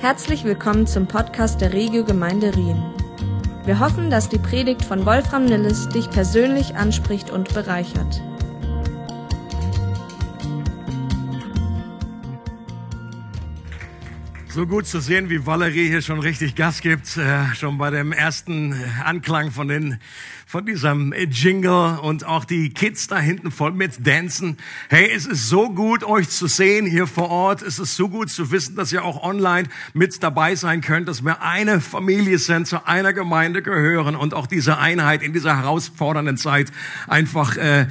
Herzlich willkommen zum Podcast der Regio Gemeinde Rien. Wir hoffen, dass die Predigt von Wolfram Nilles dich persönlich anspricht und bereichert. So gut zu sehen, wie Valerie hier schon richtig Gas gibt, äh, schon bei dem ersten Anklang von den von diesem Jingle und auch die Kids da hinten voll mit Dancen. Hey, es ist so gut, euch zu sehen hier vor Ort. Es ist so gut zu wissen, dass ihr auch online mit dabei sein könnt, dass wir eine Familie sind, zu einer Gemeinde gehören und auch diese Einheit in dieser herausfordernden Zeit einfach, äh,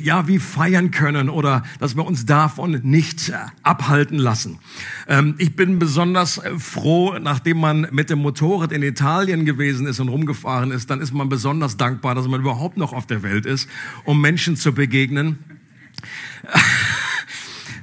ja, wie feiern können oder dass wir uns davon nicht äh, abhalten lassen. Ähm, ich bin besonders äh, froh, nachdem man mit dem Motorrad in Italien gewesen ist und rumgefahren ist, dann ist man besonders dankbar dankbar, dass man überhaupt noch auf der Welt ist, um Menschen zu begegnen.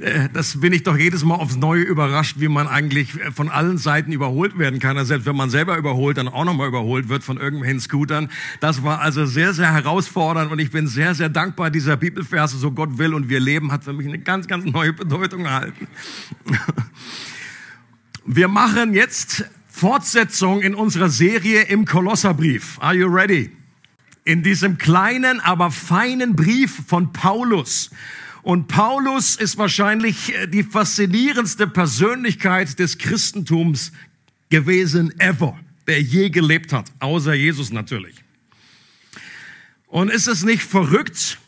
Äh, das bin ich doch jedes Mal aufs Neue überrascht, wie man eigentlich von allen Seiten überholt werden kann. Also selbst wenn man selber überholt, dann auch nochmal überholt wird von irgendwelchen Scootern. Das war also sehr, sehr herausfordernd und ich bin sehr, sehr dankbar. Dieser Bibelverse, so Gott will und wir leben, hat für mich eine ganz, ganz neue Bedeutung erhalten. Wir machen jetzt Fortsetzung in unserer Serie im Kolosserbrief. Are you ready? In diesem kleinen, aber feinen Brief von Paulus. Und Paulus ist wahrscheinlich äh, die faszinierendste Persönlichkeit des Christentums gewesen ever, der je gelebt hat, außer Jesus natürlich. Und ist es nicht verrückt,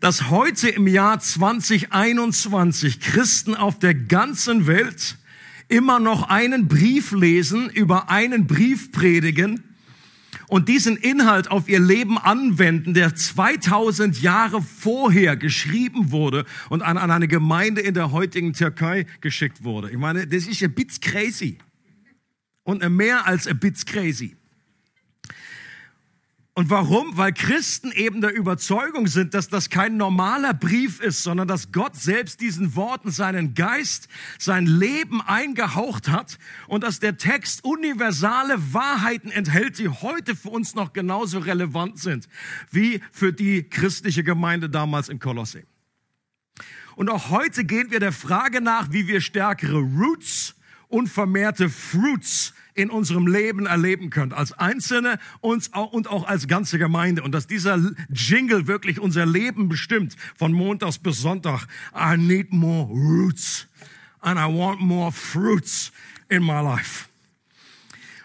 dass heute im Jahr 2021 Christen auf der ganzen Welt immer noch einen Brief lesen, über einen Brief predigen, und diesen Inhalt auf ihr Leben anwenden, der 2000 Jahre vorher geschrieben wurde und an, an eine Gemeinde in der heutigen Türkei geschickt wurde. Ich meine, das ist ein bit crazy. Und mehr als ein bit crazy. Und warum? Weil Christen eben der Überzeugung sind, dass das kein normaler Brief ist, sondern dass Gott selbst diesen Worten seinen Geist, sein Leben eingehaucht hat und dass der Text universale Wahrheiten enthält, die heute für uns noch genauso relevant sind wie für die christliche Gemeinde damals in Kolosse. Und auch heute gehen wir der Frage nach, wie wir stärkere Roots und vermehrte Fruits in unserem Leben erleben könnt, als Einzelne und auch als ganze Gemeinde. Und dass dieser Jingle wirklich unser Leben bestimmt, von Montags bis Sonntag. I need more roots and I want more fruits in my life.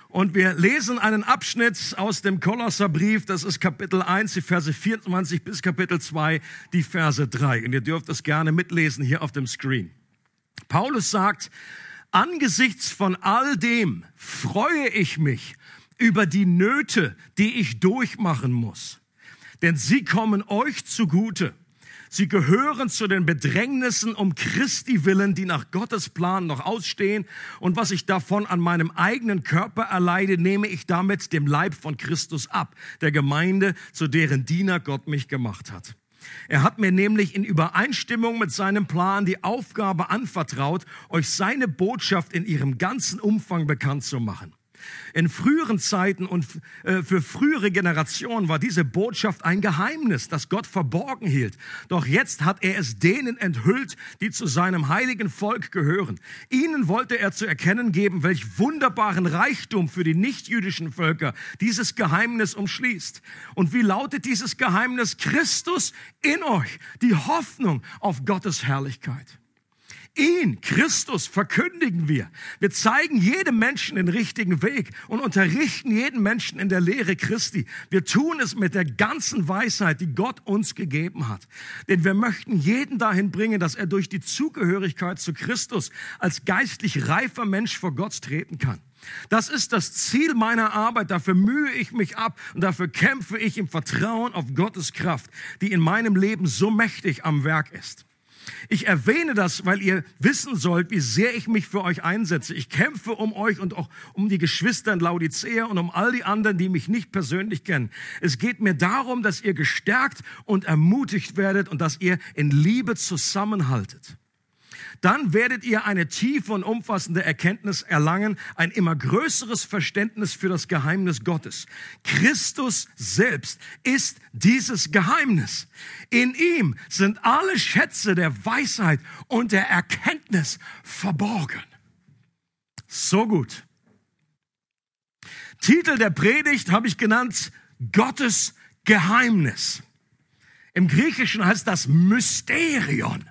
Und wir lesen einen Abschnitt aus dem Kolosserbrief, das ist Kapitel 1, die Verse 24 bis Kapitel 2, die Verse 3. Und ihr dürft das gerne mitlesen hier auf dem Screen. Paulus sagt, Angesichts von all dem freue ich mich über die Nöte, die ich durchmachen muss. Denn sie kommen euch zugute. Sie gehören zu den Bedrängnissen um Christi willen, die nach Gottes Plan noch ausstehen. Und was ich davon an meinem eigenen Körper erleide, nehme ich damit dem Leib von Christus ab, der Gemeinde, zu deren Diener Gott mich gemacht hat. Er hat mir nämlich in Übereinstimmung mit seinem Plan die Aufgabe anvertraut, euch seine Botschaft in ihrem ganzen Umfang bekannt zu machen. In früheren Zeiten und äh, für frühere Generationen war diese Botschaft ein Geheimnis, das Gott verborgen hielt. Doch jetzt hat er es denen enthüllt, die zu seinem heiligen Volk gehören. Ihnen wollte er zu erkennen geben, welch wunderbaren Reichtum für die nichtjüdischen Völker dieses Geheimnis umschließt. Und wie lautet dieses Geheimnis? Christus in euch, die Hoffnung auf Gottes Herrlichkeit. Ihn, Christus, verkündigen wir. Wir zeigen jedem Menschen den richtigen Weg und unterrichten jeden Menschen in der Lehre Christi. Wir tun es mit der ganzen Weisheit, die Gott uns gegeben hat. Denn wir möchten jeden dahin bringen, dass er durch die Zugehörigkeit zu Christus als geistlich reifer Mensch vor Gott treten kann. Das ist das Ziel meiner Arbeit. Dafür mühe ich mich ab und dafür kämpfe ich im Vertrauen auf Gottes Kraft, die in meinem Leben so mächtig am Werk ist. Ich erwähne das, weil ihr wissen sollt, wie sehr ich mich für euch einsetze. Ich kämpfe um euch und auch um die Geschwister in Laodicea und um all die anderen, die mich nicht persönlich kennen. Es geht mir darum, dass ihr gestärkt und ermutigt werdet und dass ihr in Liebe zusammenhaltet dann werdet ihr eine tiefe und umfassende Erkenntnis erlangen, ein immer größeres Verständnis für das Geheimnis Gottes. Christus selbst ist dieses Geheimnis. In ihm sind alle Schätze der Weisheit und der Erkenntnis verborgen. So gut. Titel der Predigt habe ich genannt Gottes Geheimnis. Im Griechischen heißt das Mysterion.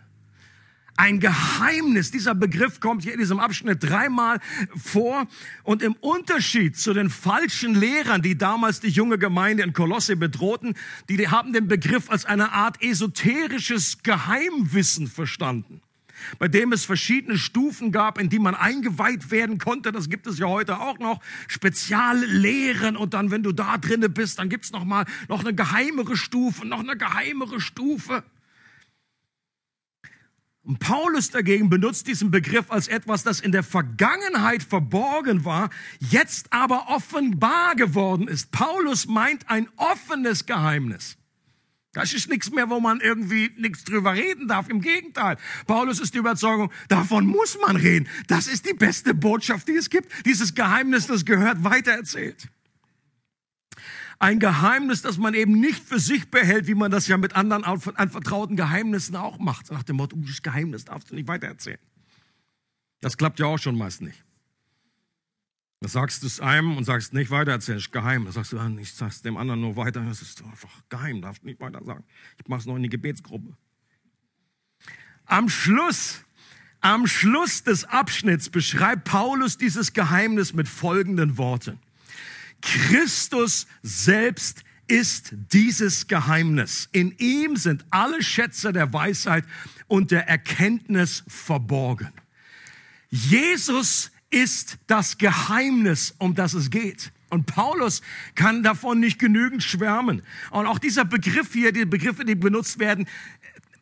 Ein Geheimnis. Dieser Begriff kommt hier in diesem Abschnitt dreimal vor. Und im Unterschied zu den falschen Lehrern, die damals die junge Gemeinde in Kolosse bedrohten, die haben den Begriff als eine Art esoterisches Geheimwissen verstanden bei dem es verschiedene Stufen gab, in die man eingeweiht werden konnte. Das gibt es ja heute auch noch. Speziallehren und dann, wenn du da drinne bist, dann gibt's noch mal noch eine geheimere Stufe, noch eine geheimere Stufe. Und Paulus dagegen benutzt diesen Begriff als etwas, das in der Vergangenheit verborgen war, jetzt aber offenbar geworden ist. Paulus meint ein offenes Geheimnis. Das ist nichts mehr, wo man irgendwie nichts drüber reden darf. Im Gegenteil. Paulus ist die Überzeugung, davon muss man reden. Das ist die beste Botschaft, die es gibt. Dieses Geheimnis, das gehört weitererzählt. Ein Geheimnis, das man eben nicht für sich behält, wie man das ja mit anderen anvertrauten Geheimnissen auch macht. Nach dem Motto, das Geheimnis darfst du nicht weitererzählen. Das klappt ja auch schon meist nicht. Da sagst du es einem und sagst nicht weiter, erzähl ist geheim. Da sagst du, ah, ich sag's dem anderen nur weiter. Das ist einfach geheim, darfst nicht weiter sagen. Ich mach's noch in die Gebetsgruppe. Am Schluss, am Schluss des Abschnitts beschreibt Paulus dieses Geheimnis mit folgenden Worten. Christus selbst ist dieses Geheimnis. In ihm sind alle Schätze der Weisheit und der Erkenntnis verborgen. Jesus ist das Geheimnis, um das es geht. Und Paulus kann davon nicht genügend schwärmen. Und auch dieser Begriff hier, die Begriffe, die benutzt werden,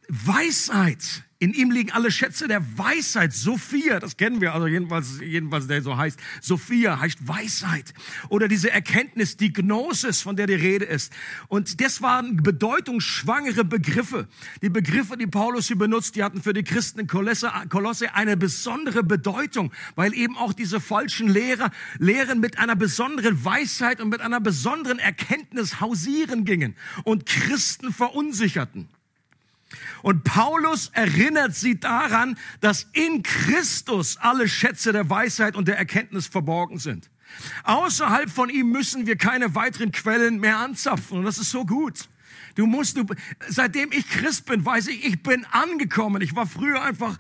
Weisheit, in ihm liegen alle Schätze der Weisheit. Sophia, das kennen wir, also jedenfalls, jedenfalls der so heißt. Sophia heißt Weisheit. Oder diese Erkenntnis, die Gnosis, von der die Rede ist. Und das waren bedeutungsschwangere Begriffe. Die Begriffe, die Paulus hier benutzt, die hatten für die Christen in Kolosse, Kolosse eine besondere Bedeutung, weil eben auch diese falschen Lehrer, Lehren mit einer besonderen Weisheit und mit einer besonderen Erkenntnis hausieren gingen und Christen verunsicherten. Und Paulus erinnert sie daran, dass in Christus alle Schätze der Weisheit und der Erkenntnis verborgen sind. Außerhalb von ihm müssen wir keine weiteren Quellen mehr anzapfen. Und das ist so gut. Du musst, du, seitdem ich Christ bin, weiß ich, ich bin angekommen. Ich war früher einfach,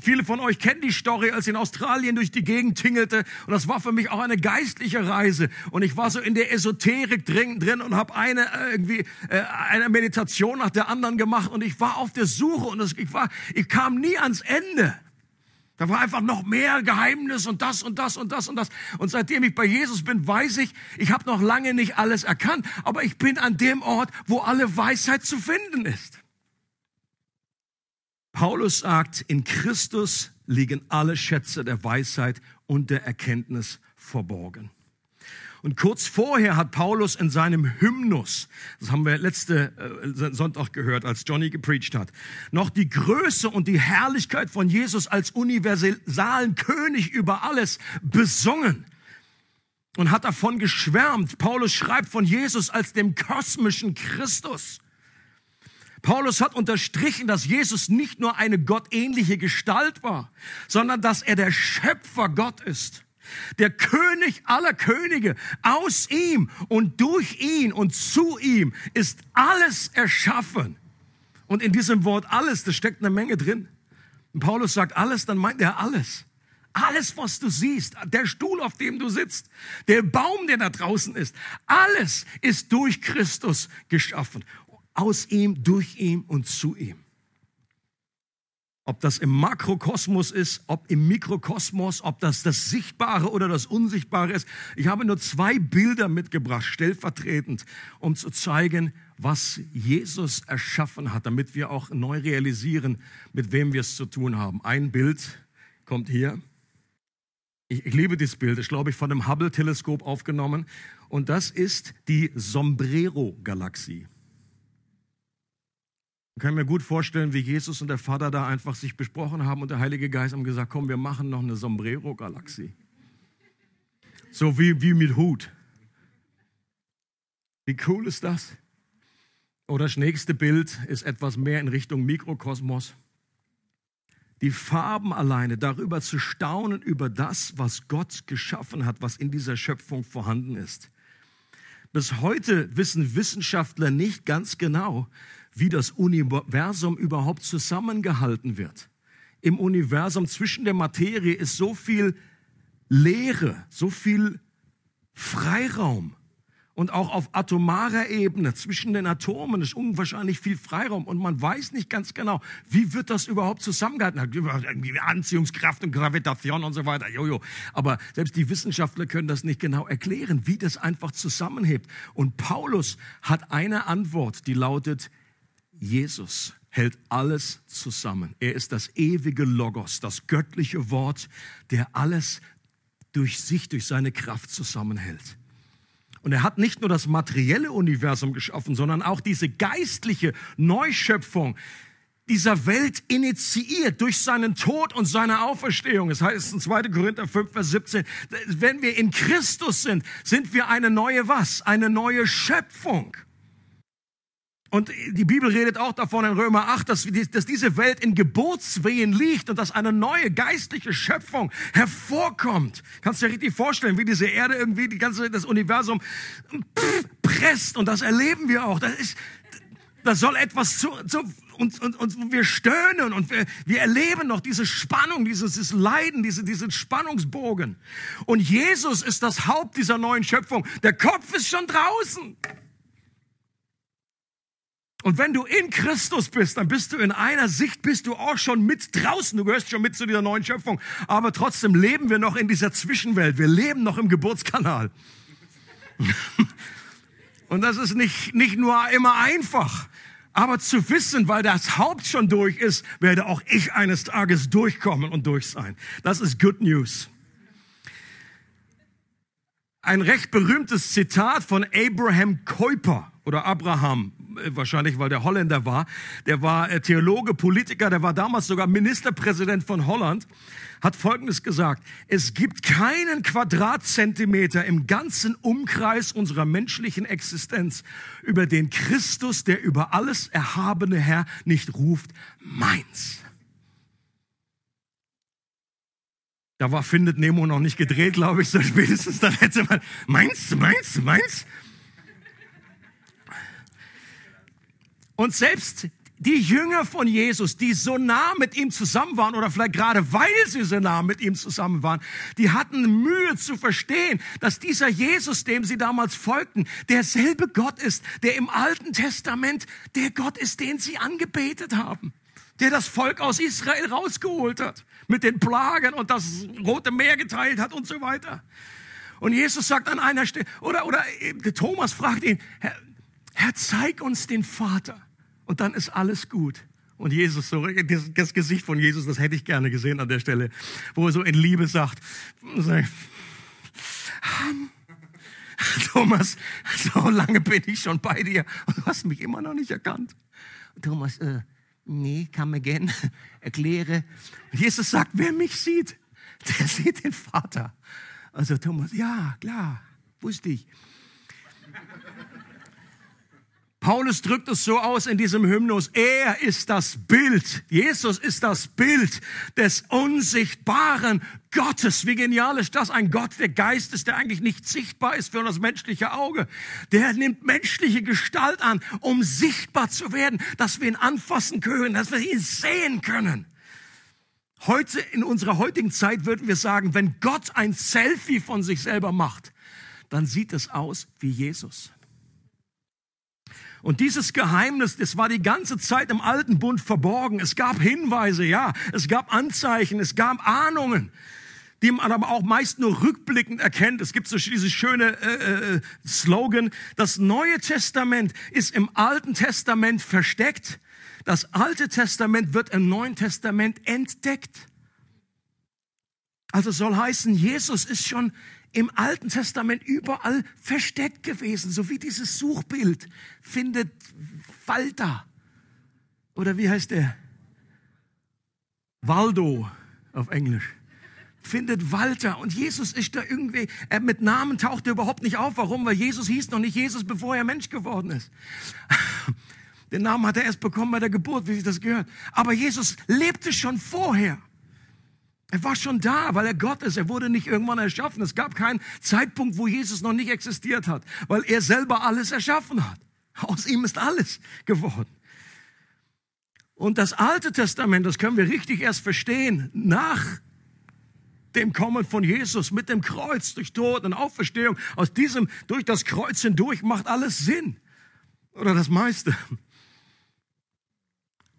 viele von euch kennen die Story, als ich in Australien durch die Gegend tingelte. Und das war für mich auch eine geistliche Reise. Und ich war so in der Esoterik drin, drin und habe eine äh, irgendwie äh, eine Meditation nach der anderen gemacht. Und ich war auf der Suche und ich war, ich kam nie ans Ende. Da war einfach noch mehr Geheimnis und das und das und das und das. Und seitdem ich bei Jesus bin, weiß ich, ich habe noch lange nicht alles erkannt, aber ich bin an dem Ort, wo alle Weisheit zu finden ist. Paulus sagt, in Christus liegen alle Schätze der Weisheit und der Erkenntnis verborgen. Und kurz vorher hat Paulus in seinem Hymnus, das haben wir letzte äh, Sonntag gehört, als Johnny gepreacht hat, noch die Größe und die Herrlichkeit von Jesus als universalen König über alles besungen und hat davon geschwärmt. Paulus schreibt von Jesus als dem kosmischen Christus. Paulus hat unterstrichen, dass Jesus nicht nur eine gottähnliche Gestalt war, sondern dass er der Schöpfer Gott ist. Der König aller Könige, aus ihm und durch ihn und zu ihm ist alles erschaffen. Und in diesem Wort alles, da steckt eine Menge drin. Und Paulus sagt alles, dann meint er alles. Alles, was du siehst, der Stuhl, auf dem du sitzt, der Baum, der da draußen ist, alles ist durch Christus geschaffen. Aus ihm, durch ihm und zu ihm. Ob das im Makrokosmos ist, ob im Mikrokosmos, ob das das Sichtbare oder das Unsichtbare ist. Ich habe nur zwei Bilder mitgebracht, stellvertretend, um zu zeigen, was Jesus erschaffen hat, damit wir auch neu realisieren, mit wem wir es zu tun haben. Ein Bild kommt hier. Ich, ich liebe dieses Bild, ist, glaube ich, von dem Hubble-Teleskop aufgenommen. Und das ist die Sombrero-Galaxie. Ich kann mir gut vorstellen, wie Jesus und der Vater da einfach sich besprochen haben und der Heilige Geist haben gesagt, komm, wir machen noch eine Sombrero-Galaxie. So wie, wie mit Hut. Wie cool ist das? Oder das nächste Bild ist etwas mehr in Richtung Mikrokosmos. die Farben alleine, darüber zu staunen, über das, was Gott geschaffen hat, was in dieser Schöpfung vorhanden ist. Bis heute wissen Wissenschaftler nicht ganz genau, wie das Universum überhaupt zusammengehalten wird. Im Universum zwischen der Materie ist so viel Leere, so viel Freiraum. Und auch auf atomarer Ebene zwischen den Atomen ist unwahrscheinlich viel Freiraum und man weiß nicht ganz genau, wie wird das überhaupt zusammengehalten? Anziehungskraft und Gravitation und so weiter. Jojo. Aber selbst die Wissenschaftler können das nicht genau erklären, wie das einfach zusammenhebt. Und Paulus hat eine Antwort, die lautet, Jesus hält alles zusammen. Er ist das ewige Logos, das göttliche Wort, der alles durch sich, durch seine Kraft zusammenhält. Und er hat nicht nur das materielle Universum geschaffen, sondern auch diese geistliche Neuschöpfung dieser Welt initiiert durch seinen Tod und seine Auferstehung. Es heißt in 2. Korinther 5, Vers 17, wenn wir in Christus sind, sind wir eine neue was? Eine neue Schöpfung. Und die Bibel redet auch davon in Römer 8, dass, dass diese Welt in Geburtswehen liegt und dass eine neue geistliche Schöpfung hervorkommt. Kannst du dir richtig vorstellen, wie diese Erde irgendwie die ganze, das Universum presst und das erleben wir auch. Das ist, das soll etwas zu, zu und, und, und wir stöhnen und wir, wir erleben noch diese Spannung, dieses, dieses Leiden, diese, diesen Spannungsbogen. Und Jesus ist das Haupt dieser neuen Schöpfung. Der Kopf ist schon draußen. Und wenn du in Christus bist, dann bist du in einer Sicht, bist du auch schon mit draußen. Du gehörst schon mit zu dieser neuen Schöpfung. Aber trotzdem leben wir noch in dieser Zwischenwelt. Wir leben noch im Geburtskanal. Und das ist nicht, nicht nur immer einfach. Aber zu wissen, weil das Haupt schon durch ist, werde auch ich eines Tages durchkommen und durch sein. Das ist Good News. Ein recht berühmtes Zitat von Abraham Kuyper oder Abraham wahrscheinlich weil der Holländer war, der war äh, Theologe, Politiker, der war damals sogar Ministerpräsident von Holland, hat Folgendes gesagt, es gibt keinen Quadratzentimeter im ganzen Umkreis unserer menschlichen Existenz, über den Christus, der über alles erhabene Herr, nicht ruft, meins. Da war Findet Nemo noch nicht gedreht, glaube ich, so spätestens dann hätte man, meins, meins, meins. Und selbst die Jünger von Jesus, die so nah mit ihm zusammen waren oder vielleicht gerade weil sie so nah mit ihm zusammen waren, die hatten Mühe zu verstehen, dass dieser Jesus, dem sie damals folgten, derselbe Gott ist, der im Alten Testament der Gott ist, den sie angebetet haben, der das Volk aus Israel rausgeholt hat, mit den Plagen und das Rote Meer geteilt hat und so weiter. Und Jesus sagt an einer Stelle, oder, oder Thomas fragt ihn, Herr, Herr, zeig uns den Vater und dann ist alles gut. Und Jesus, so, das Gesicht von Jesus, das hätte ich gerne gesehen an der Stelle, wo er so in Liebe sagt, Thomas, so lange bin ich schon bei dir und du hast mich immer noch nicht erkannt. Thomas, äh, nee, come again, erkläre. Jesus sagt, wer mich sieht, der sieht den Vater. Also Thomas, ja, klar, wusste ich. Paulus drückt es so aus in diesem Hymnus, er ist das Bild, Jesus ist das Bild des unsichtbaren Gottes. Wie genial ist das? Ein Gott, der Geist ist, der eigentlich nicht sichtbar ist für das menschliche Auge. Der nimmt menschliche Gestalt an, um sichtbar zu werden, dass wir ihn anfassen können, dass wir ihn sehen können. Heute, in unserer heutigen Zeit würden wir sagen, wenn Gott ein Selfie von sich selber macht, dann sieht es aus wie Jesus. Und dieses Geheimnis, das war die ganze Zeit im alten Bund verborgen. Es gab Hinweise, ja, es gab Anzeichen, es gab Ahnungen, die man aber auch meist nur rückblickend erkennt. Es gibt so dieses schöne äh, äh, Slogan, das Neue Testament ist im Alten Testament versteckt, das Alte Testament wird im Neuen Testament entdeckt. Also soll heißen, Jesus ist schon im Alten Testament überall versteckt gewesen, so wie dieses Suchbild findet Walter. Oder wie heißt der? Waldo auf Englisch. Findet Walter und Jesus ist da irgendwie, er mit Namen taucht er überhaupt nicht auf. Warum? Weil Jesus hieß noch nicht Jesus, bevor er Mensch geworden ist. Den Namen hat er erst bekommen bei der Geburt, wie sich das gehört. Aber Jesus lebte schon vorher. Er war schon da, weil er Gott ist. Er wurde nicht irgendwann erschaffen. Es gab keinen Zeitpunkt, wo Jesus noch nicht existiert hat, weil er selber alles erschaffen hat. Aus ihm ist alles geworden. Und das Alte Testament, das können wir richtig erst verstehen, nach dem Kommen von Jesus mit dem Kreuz durch Tod und Auferstehung. Aus diesem, durch das Kreuz hindurch macht alles Sinn. Oder das meiste.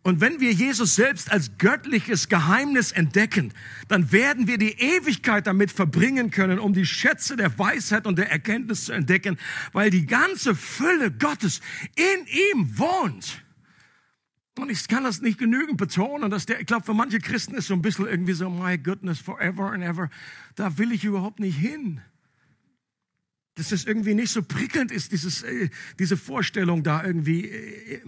Und wenn wir Jesus selbst als göttliches Geheimnis entdecken, dann werden wir die Ewigkeit damit verbringen können, um die Schätze der Weisheit und der Erkenntnis zu entdecken, weil die ganze Fülle Gottes in ihm wohnt. Und ich kann das nicht genügend betonen, dass der, ich glaube, für manche Christen ist so ein bisschen irgendwie so, my goodness, forever and ever. Da will ich überhaupt nicht hin. Dass das irgendwie nicht so prickelnd ist, dieses, äh, diese Vorstellung da irgendwie.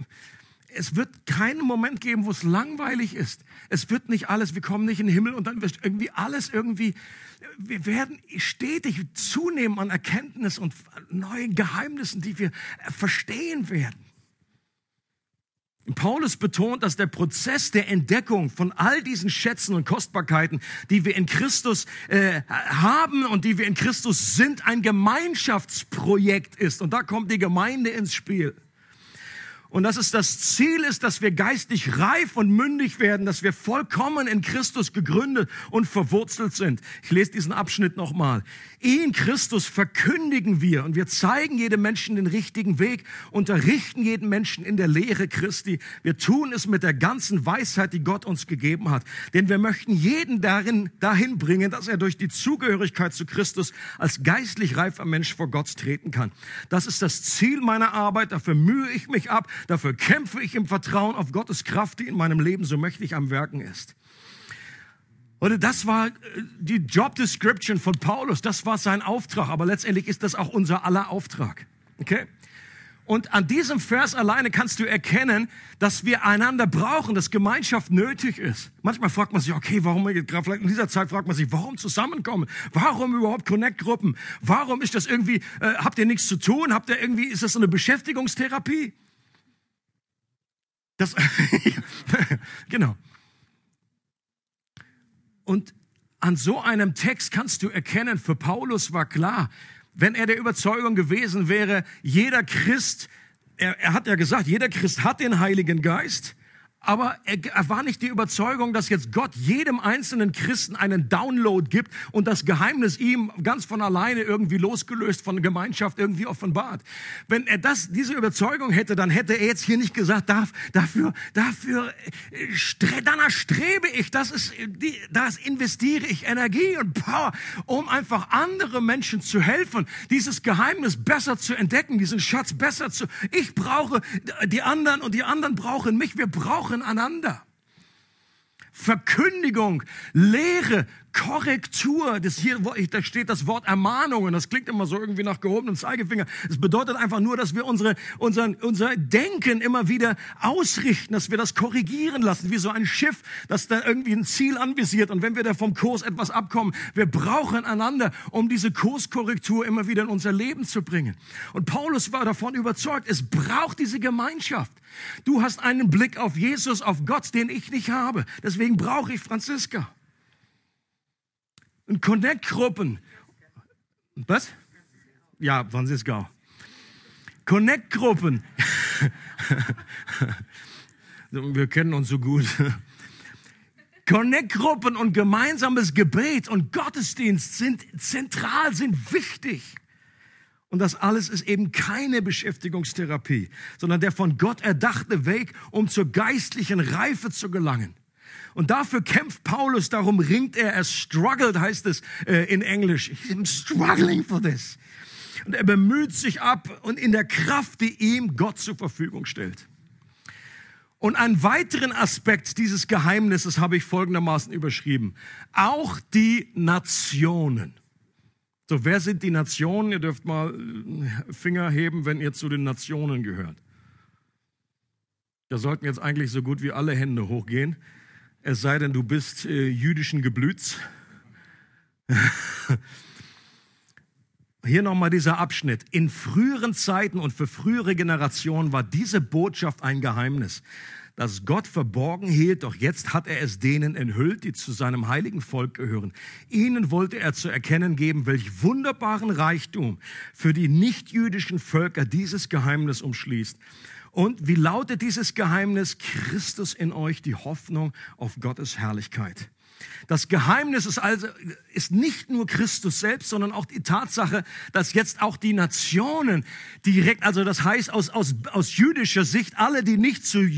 Es wird keinen Moment geben, wo es langweilig ist. Es wird nicht alles, wir kommen nicht in den Himmel und dann wird irgendwie alles irgendwie, wir werden stetig zunehmen an Erkenntnis und neuen Geheimnissen, die wir verstehen werden. Paulus betont, dass der Prozess der Entdeckung von all diesen Schätzen und Kostbarkeiten, die wir in Christus äh, haben und die wir in Christus sind, ein Gemeinschaftsprojekt ist. Und da kommt die Gemeinde ins Spiel. Und dass es das Ziel ist, dass wir geistig reif und mündig werden, dass wir vollkommen in Christus gegründet und verwurzelt sind. Ich lese diesen Abschnitt nochmal. Ihn, Christus, verkündigen wir und wir zeigen jedem Menschen den richtigen Weg, unterrichten jeden Menschen in der Lehre Christi. Wir tun es mit der ganzen Weisheit, die Gott uns gegeben hat. Denn wir möchten jeden darin, dahin bringen, dass er durch die Zugehörigkeit zu Christus als geistlich reifer Mensch vor Gott treten kann. Das ist das Ziel meiner Arbeit. Dafür mühe ich mich ab. Dafür kämpfe ich im Vertrauen auf Gottes Kraft, die in meinem Leben so mächtig am Werken ist. Oder das war äh, die Job Description von Paulus, das war sein Auftrag, aber letztendlich ist das auch unser aller Auftrag. Okay? Und an diesem Vers alleine kannst du erkennen, dass wir einander brauchen, dass Gemeinschaft nötig ist. Manchmal fragt man sich, okay, warum, vielleicht in dieser Zeit fragt man sich, warum zusammenkommen? Warum überhaupt Connect-Gruppen? Warum ist das irgendwie, äh, habt ihr nichts zu tun? Habt ihr irgendwie, ist das eine Beschäftigungstherapie? Das, genau. Und an so einem Text kannst du erkennen, für Paulus war klar, wenn er der Überzeugung gewesen wäre, jeder Christ, er, er hat ja gesagt, jeder Christ hat den Heiligen Geist, aber er, war nicht die Überzeugung, dass jetzt Gott jedem einzelnen Christen einen Download gibt und das Geheimnis ihm ganz von alleine irgendwie losgelöst von Gemeinschaft irgendwie offenbart. Wenn er das, diese Überzeugung hätte, dann hätte er jetzt hier nicht gesagt, darf, dafür, dafür, äh, danach strebe ich, das ist, die, das investiere ich Energie und Power, um einfach andere Menschen zu helfen, dieses Geheimnis besser zu entdecken, diesen Schatz besser zu, ich brauche die anderen und die anderen brauchen mich, wir brauchen brauchen einander. Verkündigung, Lehre, Korrektur, das hier, da steht das Wort Ermahnungen, das klingt immer so irgendwie nach gehobenem Zeigefinger. Es bedeutet einfach nur, dass wir unsere, unseren, unser Denken immer wieder ausrichten, dass wir das korrigieren lassen, wie so ein Schiff, das da irgendwie ein Ziel anvisiert. Und wenn wir da vom Kurs etwas abkommen, wir brauchen einander, um diese Kurskorrektur immer wieder in unser Leben zu bringen. Und Paulus war davon überzeugt, es braucht diese Gemeinschaft. Du hast einen Blick auf Jesus, auf Gott, den ich nicht habe. Deswegen brauche ich Franziska. Und Connect-Gruppen. Was? Ja, Franziska. Connect-Gruppen. Wir kennen uns so gut. Connect-Gruppen und gemeinsames Gebet und Gottesdienst sind zentral, sind wichtig. Und das alles ist eben keine Beschäftigungstherapie, sondern der von Gott erdachte Weg, um zur geistlichen Reife zu gelangen. Und dafür kämpft Paulus, darum ringt er, er struggled, heißt es äh, in Englisch. I'm struggling for this. Und er bemüht sich ab und in der Kraft, die ihm Gott zur Verfügung stellt. Und einen weiteren Aspekt dieses Geheimnisses habe ich folgendermaßen überschrieben. Auch die Nationen. So, wer sind die Nationen? Ihr dürft mal äh, Finger heben, wenn ihr zu den Nationen gehört. Da sollten jetzt eigentlich so gut wie alle Hände hochgehen. Es sei denn, du bist äh, jüdischen Geblüts. hier nochmal dieser Abschnitt. In früheren Zeiten und für frühere Generationen war diese Botschaft ein Geheimnis, das Gott verborgen hielt, doch jetzt hat er es denen enthüllt, die zu seinem heiligen Volk gehören. Ihnen wollte er zu erkennen geben, welch wunderbaren Reichtum für die nichtjüdischen Völker dieses Geheimnis umschließt. Und wie lautet dieses Geheimnis? Christus in euch, die Hoffnung auf Gottes Herrlichkeit. Das Geheimnis ist also, ist nicht nur Christus selbst, sondern auch die Tatsache, dass jetzt auch die Nationen direkt, also das heißt aus, aus, aus jüdischer Sicht, alle, die nicht zu,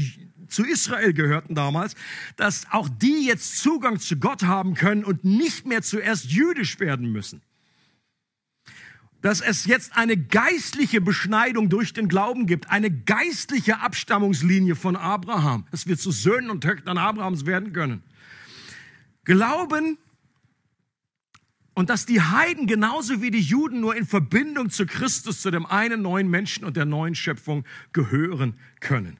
zu Israel gehörten damals, dass auch die jetzt Zugang zu Gott haben können und nicht mehr zuerst jüdisch werden müssen dass es jetzt eine geistliche Beschneidung durch den Glauben gibt, eine geistliche Abstammungslinie von Abraham, dass wir zu Söhnen und Töchtern Abrahams werden können. Glauben und dass die Heiden genauso wie die Juden nur in Verbindung zu Christus, zu dem einen neuen Menschen und der neuen Schöpfung gehören können.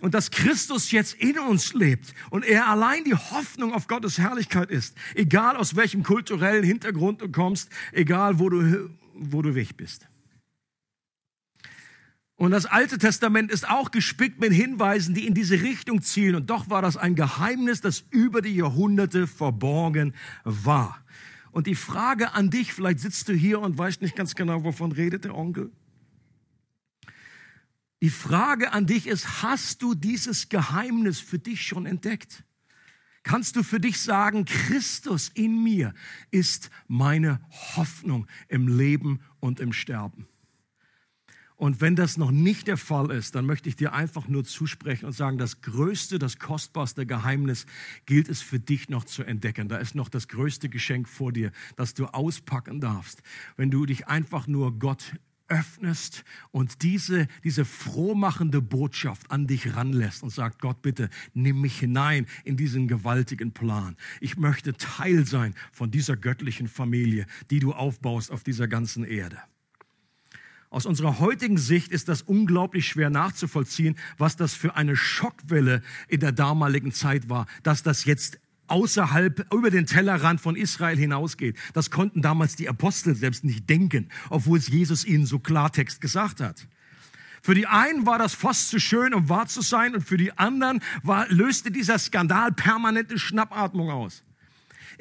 Und dass Christus jetzt in uns lebt und er allein die Hoffnung auf Gottes Herrlichkeit ist, egal aus welchem kulturellen Hintergrund du kommst, egal wo du, wo du weg bist. Und das Alte Testament ist auch gespickt mit Hinweisen, die in diese Richtung zielen. Und doch war das ein Geheimnis, das über die Jahrhunderte verborgen war. Und die Frage an dich, vielleicht sitzt du hier und weißt nicht ganz genau, wovon redet der Onkel. Die Frage an dich ist, hast du dieses Geheimnis für dich schon entdeckt? Kannst du für dich sagen, Christus in mir ist meine Hoffnung im Leben und im Sterben? Und wenn das noch nicht der Fall ist, dann möchte ich dir einfach nur zusprechen und sagen, das größte, das kostbarste Geheimnis gilt es für dich noch zu entdecken. Da ist noch das größte Geschenk vor dir, das du auspacken darfst. Wenn du dich einfach nur Gott öffnest und diese, diese frohmachende Botschaft an dich ranlässt und sagt, Gott, bitte nimm mich hinein in diesen gewaltigen Plan. Ich möchte Teil sein von dieser göttlichen Familie, die du aufbaust auf dieser ganzen Erde. Aus unserer heutigen Sicht ist das unglaublich schwer nachzuvollziehen, was das für eine Schockwelle in der damaligen Zeit war, dass das jetzt außerhalb, über den Tellerrand von Israel hinausgeht. Das konnten damals die Apostel selbst nicht denken, obwohl es Jesus ihnen so Klartext gesagt hat. Für die einen war das fast zu schön, um wahr zu sein, und für die anderen war, löste dieser Skandal permanente Schnappatmung aus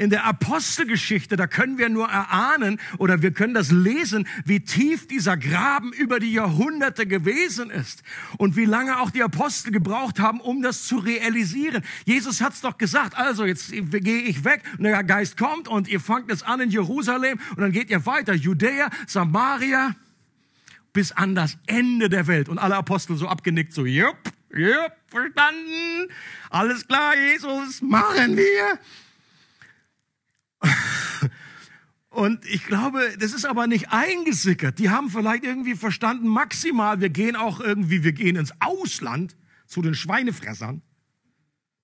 in der Apostelgeschichte, da können wir nur erahnen oder wir können das lesen, wie tief dieser Graben über die Jahrhunderte gewesen ist und wie lange auch die Apostel gebraucht haben, um das zu realisieren. Jesus hat es doch gesagt, also jetzt gehe ich weg und der Geist kommt und ihr fangt es an in Jerusalem und dann geht ihr weiter, Judäa, Samaria, bis an das Ende der Welt. Und alle Apostel so abgenickt, so, jupp, jupp, verstanden, alles klar, Jesus, machen wir. Und ich glaube, das ist aber nicht eingesickert. Die haben vielleicht irgendwie verstanden, maximal, wir gehen auch irgendwie, wir gehen ins Ausland zu den Schweinefressern.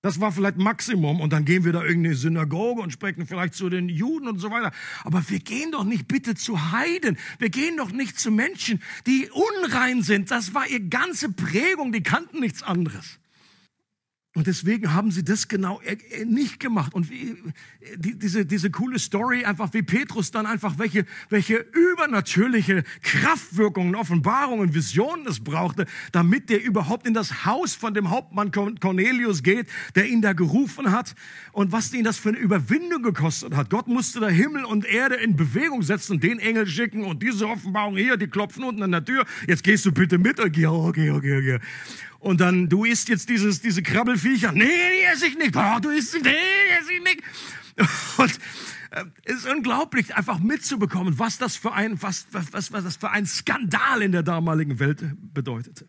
Das war vielleicht Maximum und dann gehen wir da irgendeine Synagoge und sprechen vielleicht zu den Juden und so weiter. Aber wir gehen doch nicht bitte zu Heiden. Wir gehen doch nicht zu Menschen, die unrein sind. Das war ihre ganze Prägung. Die kannten nichts anderes. Und deswegen haben sie das genau äh, äh, nicht gemacht. Und wie, die, diese, diese coole Story, einfach wie Petrus dann einfach welche, welche übernatürliche Kraftwirkungen, Offenbarungen, Visionen es brauchte, damit der überhaupt in das Haus von dem Hauptmann Cornelius geht, der ihn da gerufen hat. Und was ihn das für eine Überwindung gekostet hat. Gott musste da Himmel und Erde in Bewegung setzen und den Engel schicken und diese Offenbarung hier, die klopfen unten an der Tür. Jetzt gehst du bitte mit. Okay, okay, okay, okay. Und dann, du isst jetzt dieses, diese Krabbelfiecher. Nee, die esse ich nicht. Oh, du isst sie, nee, die esse ich nicht. Und äh, es ist unglaublich, einfach mitzubekommen, was das für ein, was, was, was das für ein Skandal in der damaligen Welt bedeutete.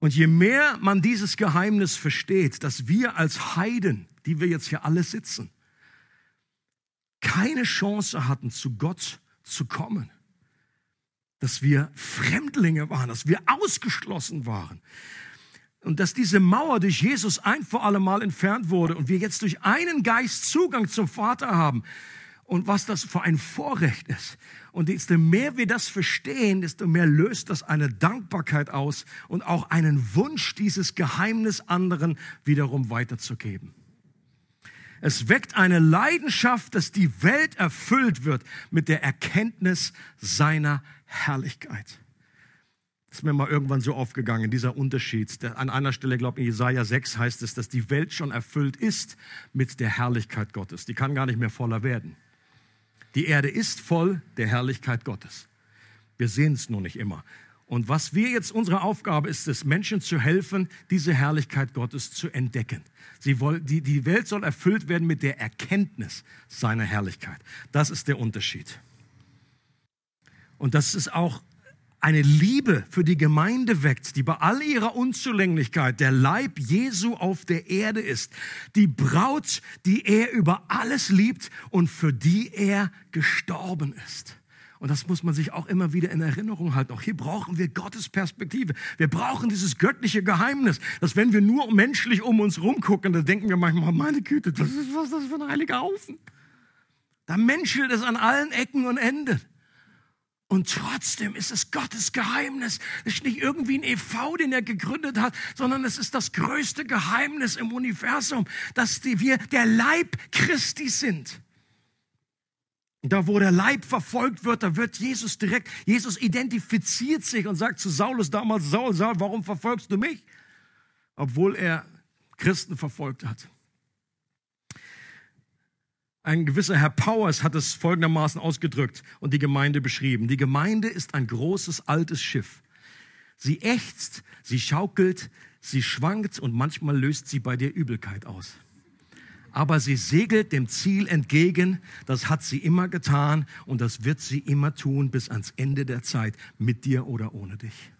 Und je mehr man dieses Geheimnis versteht, dass wir als Heiden, die wir jetzt hier alle sitzen, keine Chance hatten, zu Gott zu kommen, dass wir Fremdlinge waren, dass wir ausgeschlossen waren. Und dass diese Mauer durch Jesus ein für alle Mal entfernt wurde und wir jetzt durch einen Geist Zugang zum Vater haben. Und was das für ein Vorrecht ist. Und desto mehr wir das verstehen, desto mehr löst das eine Dankbarkeit aus und auch einen Wunsch, dieses Geheimnis anderen wiederum weiterzugeben. Es weckt eine Leidenschaft, dass die Welt erfüllt wird mit der Erkenntnis seiner. Das ist mir mal irgendwann so aufgegangen, dieser Unterschied. An einer Stelle, glaube ich, in Jesaja 6 heißt es, dass die Welt schon erfüllt ist mit der Herrlichkeit Gottes. Die kann gar nicht mehr voller werden. Die Erde ist voll der Herrlichkeit Gottes. Wir sehen es nur nicht immer. Und was wir jetzt, unsere Aufgabe ist es, Menschen zu helfen, diese Herrlichkeit Gottes zu entdecken. Sie wollen, die, die Welt soll erfüllt werden mit der Erkenntnis seiner Herrlichkeit. Das ist der Unterschied. Und das ist auch eine Liebe für die Gemeinde weckt, die bei all ihrer Unzulänglichkeit der Leib Jesu auf der Erde ist. Die Braut, die er über alles liebt und für die er gestorben ist. Und das muss man sich auch immer wieder in Erinnerung halten. Auch hier brauchen wir Gottes Perspektive. Wir brauchen dieses göttliche Geheimnis, dass wenn wir nur menschlich um uns rumgucken, dann denken wir manchmal, meine Güte, das ist was das für ein heiliger Haufen. Da menschelt es an allen Ecken und Enden. Und trotzdem ist es Gottes Geheimnis. Es ist nicht irgendwie ein EV, den er gegründet hat, sondern es ist das größte Geheimnis im Universum, dass wir der Leib Christi sind. Da, wo der Leib verfolgt wird, da wird Jesus direkt, Jesus identifiziert sich und sagt zu Saulus damals, Saul, Saul, warum verfolgst du mich? Obwohl er Christen verfolgt hat. Ein gewisser Herr Powers hat es folgendermaßen ausgedrückt und die Gemeinde beschrieben. Die Gemeinde ist ein großes altes Schiff. Sie ächzt, sie schaukelt, sie schwankt und manchmal löst sie bei dir Übelkeit aus aber sie segelt dem Ziel entgegen. Das hat sie immer getan und das wird sie immer tun bis ans Ende der Zeit, mit dir oder ohne dich.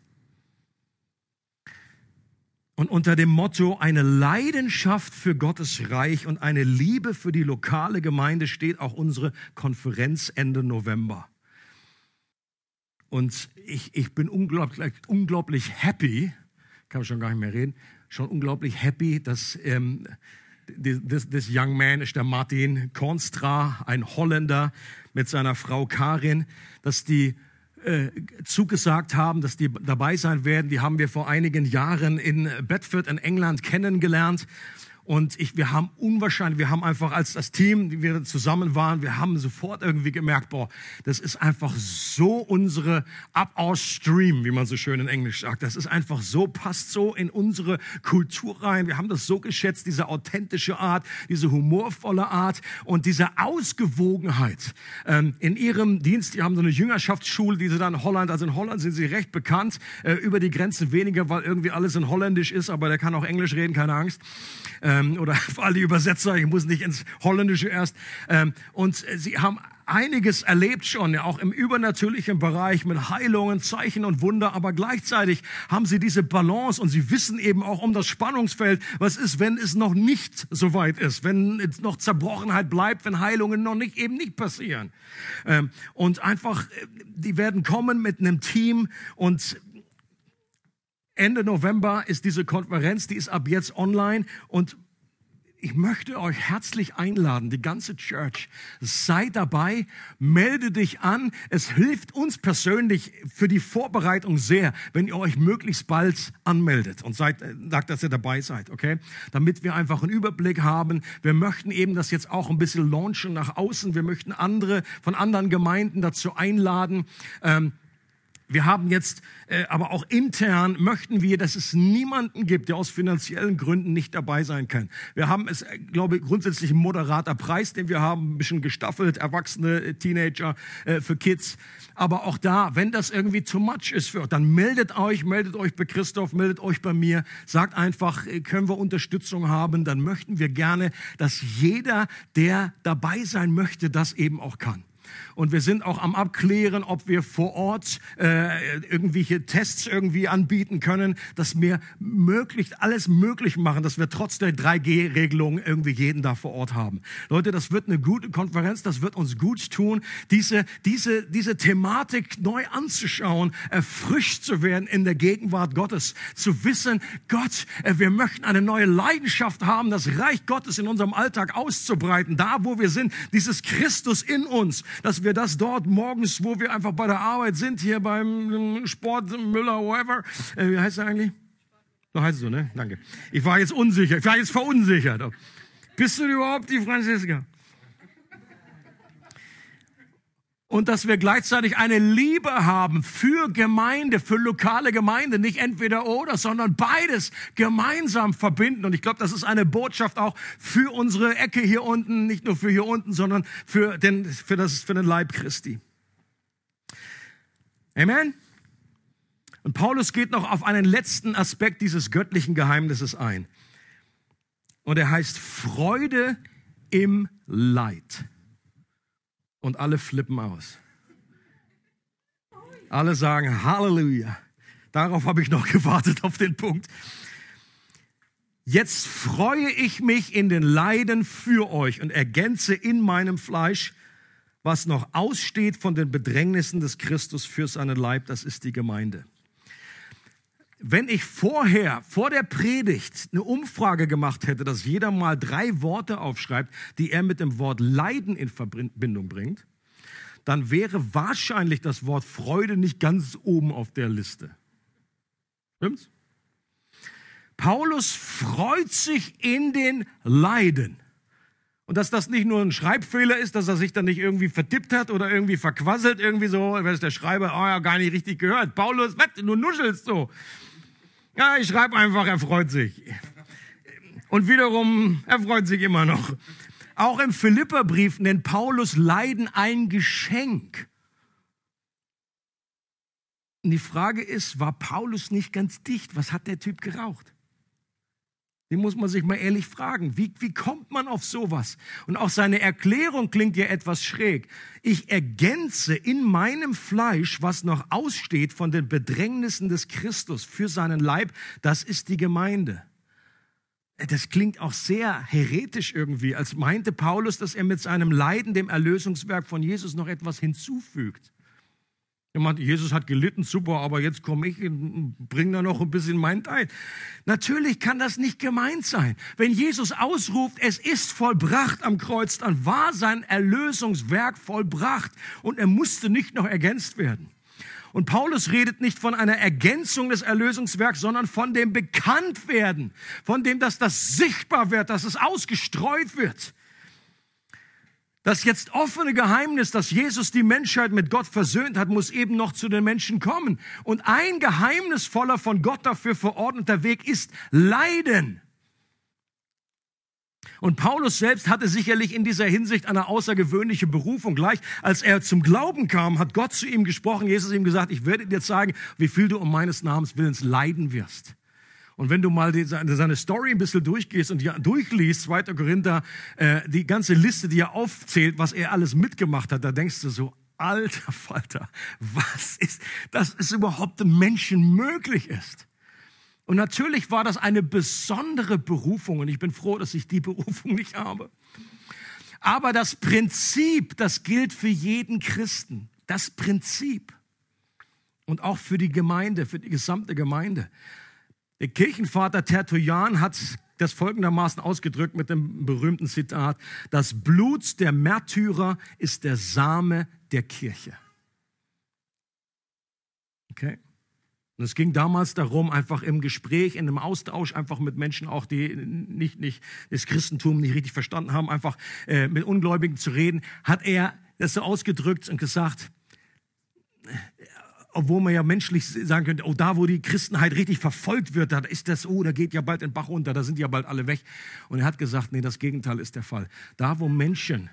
Und unter dem Motto eine Leidenschaft für Gottes Reich und eine Liebe für die lokale Gemeinde steht auch unsere Konferenz Ende November. Und ich, ich bin unglaublich, unglaublich happy, kann schon gar nicht mehr reden, schon unglaublich happy, dass ähm, this, this young man ist der Martin Kornstra, ein Holländer mit seiner Frau Karin, dass die äh, zugesagt haben, dass die dabei sein werden. Die haben wir vor einigen Jahren in Bedford in England kennengelernt. Und ich, wir haben unwahrscheinlich, wir haben einfach als das Team, die wir zusammen waren, wir haben sofort irgendwie gemerkt, boah, das ist einfach so unsere up our stream, wie man so schön in Englisch sagt. Das ist einfach so, passt so in unsere Kultur rein. Wir haben das so geschätzt, diese authentische Art, diese humorvolle Art und diese Ausgewogenheit. Ähm, in ihrem Dienst, die haben so eine Jüngerschaftsschule, die sie dann in Holland, also in Holland sind sie recht bekannt, äh, über die Grenzen weniger, weil irgendwie alles in Holländisch ist, aber der kann auch Englisch reden, keine Angst. Ähm, ähm, oder alle Übersetzer, ich muss nicht ins Holländische erst. Ähm, und sie haben einiges erlebt schon, ja, auch im übernatürlichen Bereich mit Heilungen, Zeichen und Wunder, aber gleichzeitig haben sie diese Balance und sie wissen eben auch um das Spannungsfeld, was ist, wenn es noch nicht so weit ist, wenn es noch Zerbrochenheit bleibt, wenn Heilungen noch nicht eben nicht passieren. Ähm, und einfach, äh, die werden kommen mit einem Team und Ende November ist diese Konferenz, die ist ab jetzt online und ich möchte euch herzlich einladen, die ganze Church. Sei dabei, melde dich an. Es hilft uns persönlich für die Vorbereitung sehr, wenn ihr euch möglichst bald anmeldet und seid, äh, sagt, dass ihr dabei seid, okay? Damit wir einfach einen Überblick haben. Wir möchten eben das jetzt auch ein bisschen launchen nach außen. Wir möchten andere von anderen Gemeinden dazu einladen. Ähm, wir haben jetzt, äh, aber auch intern möchten wir, dass es niemanden gibt, der aus finanziellen Gründen nicht dabei sein kann. Wir haben es, äh, glaube ich, grundsätzlich ein moderater Preis, den wir haben, ein bisschen gestaffelt, Erwachsene, äh, Teenager, äh, für Kids. Aber auch da, wenn das irgendwie too much ist für euch, dann meldet euch, meldet euch bei Christoph, meldet euch bei mir, sagt einfach, äh, können wir Unterstützung haben, dann möchten wir gerne, dass jeder, der dabei sein möchte, das eben auch kann. Und wir sind auch am Abklären, ob wir vor Ort äh, irgendwelche Tests irgendwie anbieten können, dass wir möglichst alles möglich machen, dass wir trotz der 3G-Regelung irgendwie jeden da vor Ort haben. Leute, das wird eine gute Konferenz, das wird uns gut tun, diese, diese, diese Thematik neu anzuschauen, erfrischt zu werden in der Gegenwart Gottes, zu wissen, Gott, äh, wir möchten eine neue Leidenschaft haben, das Reich Gottes in unserem Alltag auszubreiten, da wo wir sind, dieses Christus in uns, dass wir das dort morgens, wo wir einfach bei der Arbeit sind, hier beim Sport, Müller, whatever, äh, wie heißt er eigentlich? So heißt es so, ne? Danke. Ich war jetzt unsicher, ich war jetzt verunsichert. Bist du überhaupt die Franziska? Und dass wir gleichzeitig eine Liebe haben für Gemeinde, für lokale Gemeinde, nicht entweder oder, sondern beides gemeinsam verbinden. Und ich glaube, das ist eine Botschaft auch für unsere Ecke hier unten, nicht nur für hier unten, sondern für den, für das, für den Leib Christi. Amen. Und Paulus geht noch auf einen letzten Aspekt dieses göttlichen Geheimnisses ein. Und er heißt Freude im Leid. Und alle flippen aus. Alle sagen Halleluja. Darauf habe ich noch gewartet, auf den Punkt. Jetzt freue ich mich in den Leiden für euch und ergänze in meinem Fleisch, was noch aussteht von den Bedrängnissen des Christus für seinen Leib, das ist die Gemeinde. Wenn ich vorher, vor der Predigt, eine Umfrage gemacht hätte, dass jeder mal drei Worte aufschreibt, die er mit dem Wort Leiden in Verbindung bringt, dann wäre wahrscheinlich das Wort Freude nicht ganz oben auf der Liste. Stimmt's? Paulus freut sich in den Leiden. Und dass das nicht nur ein Schreibfehler ist, dass er sich dann nicht irgendwie vertippt hat oder irgendwie verquasselt, irgendwie so, wenn es der Schreiber, oh ja, gar nicht richtig gehört. Paulus, was, du nuschelst so. Ja, ich schreibe einfach, er freut sich. Und wiederum, er freut sich immer noch. Auch im Philipperbrief nennt Paulus Leiden ein Geschenk. Und die Frage ist, war Paulus nicht ganz dicht? Was hat der Typ geraucht? Den muss man sich mal ehrlich fragen. Wie, wie kommt man auf sowas? Und auch seine Erklärung klingt ja etwas schräg. Ich ergänze in meinem Fleisch, was noch aussteht von den Bedrängnissen des Christus für seinen Leib. Das ist die Gemeinde. Das klingt auch sehr heretisch irgendwie, als meinte Paulus, dass er mit seinem Leiden dem Erlösungswerk von Jesus noch etwas hinzufügt. Meint, Jesus hat gelitten, super, aber jetzt komme ich und bringe da noch ein bisschen mein Teil. Natürlich kann das nicht gemeint sein. Wenn Jesus ausruft, es ist vollbracht am Kreuz, dann war sein Erlösungswerk vollbracht und er musste nicht noch ergänzt werden. Und Paulus redet nicht von einer Ergänzung des Erlösungswerks, sondern von dem Bekanntwerden, von dem, dass das sichtbar wird, dass es ausgestreut wird. Das jetzt offene Geheimnis, dass Jesus die Menschheit mit Gott versöhnt hat, muss eben noch zu den Menschen kommen. Und ein geheimnisvoller, von Gott dafür verordneter Weg ist Leiden. Und Paulus selbst hatte sicherlich in dieser Hinsicht eine außergewöhnliche Berufung. Gleich als er zum Glauben kam, hat Gott zu ihm gesprochen. Jesus ihm gesagt, ich werde dir zeigen, wie viel du um meines Namens Willens leiden wirst. Und wenn du mal die, seine Story ein bisschen durchgehst und durchliest, 2. Korinther, äh, die ganze Liste, die er aufzählt, was er alles mitgemacht hat, da denkst du so, alter Falter, was ist, dass es überhaupt dem Menschen möglich ist. Und natürlich war das eine besondere Berufung und ich bin froh, dass ich die Berufung nicht habe. Aber das Prinzip, das gilt für jeden Christen. Das Prinzip. Und auch für die Gemeinde, für die gesamte Gemeinde. Der Kirchenvater Tertullian hat das folgendermaßen ausgedrückt mit dem berühmten Zitat, das Blut der Märtyrer ist der Same der Kirche. Okay? Und es ging damals darum, einfach im Gespräch, in einem Austausch, einfach mit Menschen auch, die nicht, nicht das Christentum nicht richtig verstanden haben, einfach äh, mit Ungläubigen zu reden, hat er das so ausgedrückt und gesagt, obwohl man ja menschlich sagen könnte, oh, da wo die Christenheit richtig verfolgt wird, da ist das, oh, da geht ja bald ein Bach unter, da sind ja bald alle weg. Und er hat gesagt, nee, das Gegenteil ist der Fall. Da wo Menschen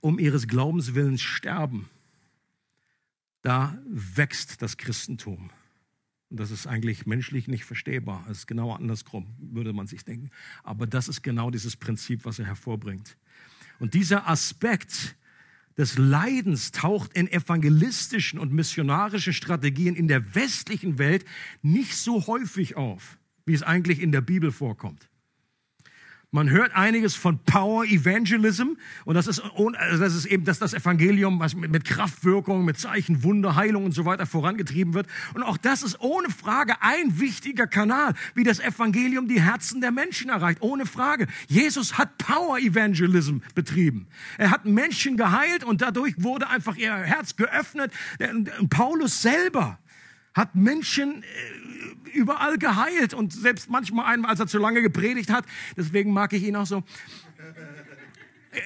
um ihres Glaubenswillens sterben, da wächst das Christentum. Und das ist eigentlich menschlich nicht verstehbar. Es ist genau andersrum, würde man sich denken. Aber das ist genau dieses Prinzip, was er hervorbringt. Und dieser Aspekt, des Leidens taucht in evangelistischen und missionarischen Strategien in der westlichen Welt nicht so häufig auf, wie es eigentlich in der Bibel vorkommt. Man hört einiges von Power Evangelism und das ist, also das ist eben, dass das Evangelium was mit Kraftwirkung, mit Zeichen, Wunder, Heilung und so weiter vorangetrieben wird. Und auch das ist ohne Frage ein wichtiger Kanal, wie das Evangelium die Herzen der Menschen erreicht. Ohne Frage. Jesus hat Power Evangelism betrieben. Er hat Menschen geheilt und dadurch wurde einfach ihr Herz geöffnet. Paulus selber hat Menschen äh, überall geheilt und selbst manchmal einmal, als er zu lange gepredigt hat. Deswegen mag ich ihn auch so.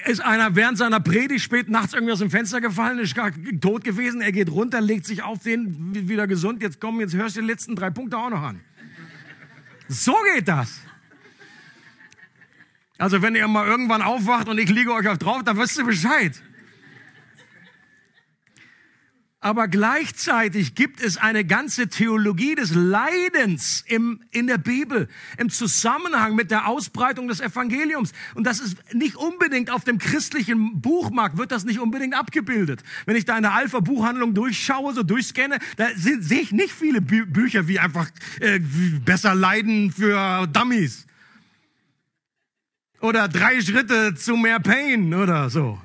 ist einer während seiner Predigt spät nachts irgendwie aus dem Fenster gefallen, ist gar tot gewesen. Er geht runter, legt sich auf den, wieder gesund. Jetzt komm, jetzt hörst du die letzten drei Punkte auch noch an. So geht das. Also wenn ihr mal irgendwann aufwacht und ich liege euch auf drauf, dann wisst ihr Bescheid. Aber gleichzeitig gibt es eine ganze Theologie des Leidens im, in der Bibel, im Zusammenhang mit der Ausbreitung des Evangeliums. Und das ist nicht unbedingt auf dem christlichen Buchmarkt, wird das nicht unbedingt abgebildet. Wenn ich da in der Alpha-Buchhandlung durchschaue, so durchscanne, da sehe ich nicht viele Bü Bücher wie einfach äh, besser Leiden für Dummies. Oder drei Schritte zu mehr Pain oder so.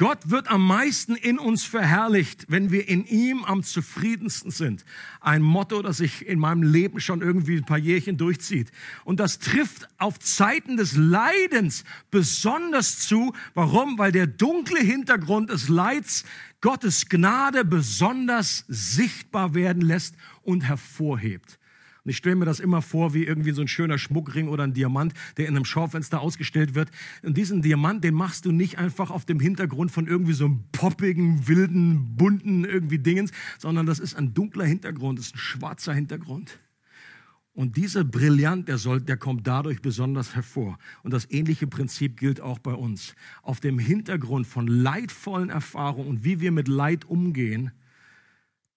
Gott wird am meisten in uns verherrlicht, wenn wir in ihm am zufriedensten sind. Ein Motto, das sich in meinem Leben schon irgendwie ein paar Jährchen durchzieht. Und das trifft auf Zeiten des Leidens besonders zu. Warum? Weil der dunkle Hintergrund des Leids Gottes Gnade besonders sichtbar werden lässt und hervorhebt. Und ich stelle mir das immer vor wie irgendwie so ein schöner Schmuckring oder ein Diamant, der in einem Schaufenster ausgestellt wird. Und diesen Diamant, den machst du nicht einfach auf dem Hintergrund von irgendwie so einem poppigen, wilden, bunten irgendwie Dingens, sondern das ist ein dunkler Hintergrund, das ist ein schwarzer Hintergrund. Und dieser Brillant, der, soll, der kommt dadurch besonders hervor. Und das ähnliche Prinzip gilt auch bei uns. Auf dem Hintergrund von leidvollen Erfahrungen und wie wir mit Leid umgehen,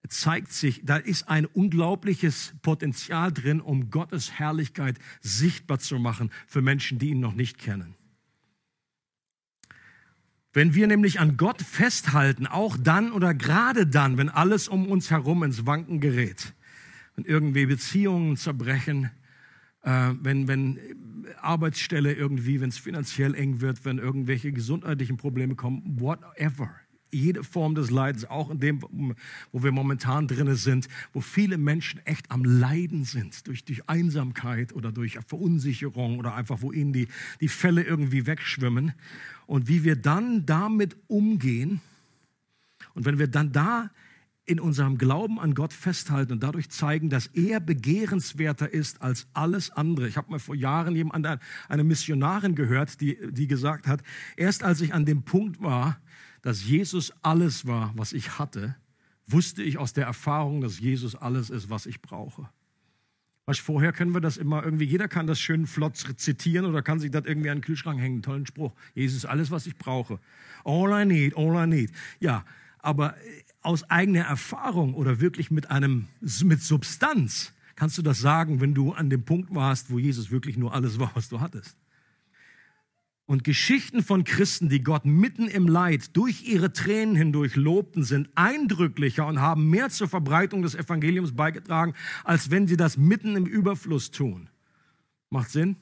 zeigt sich, da ist ein unglaubliches Potenzial drin, um Gottes Herrlichkeit sichtbar zu machen für Menschen, die ihn noch nicht kennen. Wenn wir nämlich an Gott festhalten, auch dann oder gerade dann, wenn alles um uns herum ins Wanken gerät, wenn irgendwie Beziehungen zerbrechen, äh, wenn, wenn Arbeitsstelle irgendwie, wenn es finanziell eng wird, wenn irgendwelche gesundheitlichen Probleme kommen, whatever jede Form des Leidens, auch in dem, wo wir momentan drin sind, wo viele Menschen echt am Leiden sind, durch, durch Einsamkeit oder durch Verunsicherung oder einfach, wo ihnen die, die Fälle irgendwie wegschwimmen. Und wie wir dann damit umgehen und wenn wir dann da in unserem Glauben an Gott festhalten und dadurch zeigen, dass er begehrenswerter ist als alles andere. Ich habe mal vor Jahren jemand, eine Missionarin gehört, die, die gesagt hat, erst als ich an dem Punkt war, dass Jesus alles war, was ich hatte, wusste ich aus der Erfahrung, dass Jesus alles ist, was ich brauche. Was vorher können wir das immer irgendwie, jeder kann das schön flott zitieren oder kann sich das irgendwie an den Kühlschrank hängen. Tollen Spruch. Jesus alles, was ich brauche. All I need, all I need. Ja, aber äh, aus eigener Erfahrung oder wirklich mit einem, mit Substanz kannst du das sagen, wenn du an dem Punkt warst, wo Jesus wirklich nur alles war, was du hattest. Und Geschichten von Christen, die Gott mitten im Leid durch ihre Tränen hindurch lobten, sind eindrücklicher und haben mehr zur Verbreitung des Evangeliums beigetragen, als wenn sie das mitten im Überfluss tun. Macht Sinn?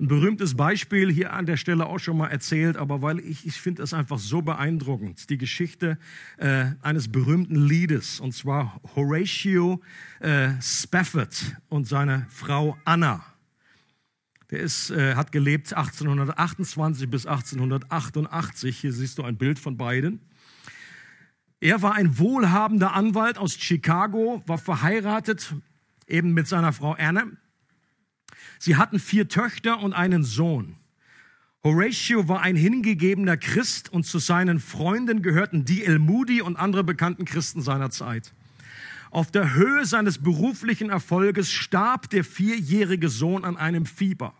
Ein berühmtes Beispiel hier an der Stelle auch schon mal erzählt, aber weil ich, ich finde das einfach so beeindruckend. Die Geschichte äh, eines berühmten Liedes, und zwar Horatio äh, Spafford und seine Frau Anna. Der ist, äh, hat gelebt 1828 bis 1888. Hier siehst du ein Bild von beiden. Er war ein wohlhabender Anwalt aus Chicago, war verheiratet eben mit seiner Frau Anne. Sie hatten vier Töchter und einen Sohn. Horatio war ein hingegebener Christ und zu seinen Freunden gehörten D.L. Moody und andere bekannten Christen seiner Zeit. Auf der Höhe seines beruflichen Erfolges starb der vierjährige Sohn an einem Fieber.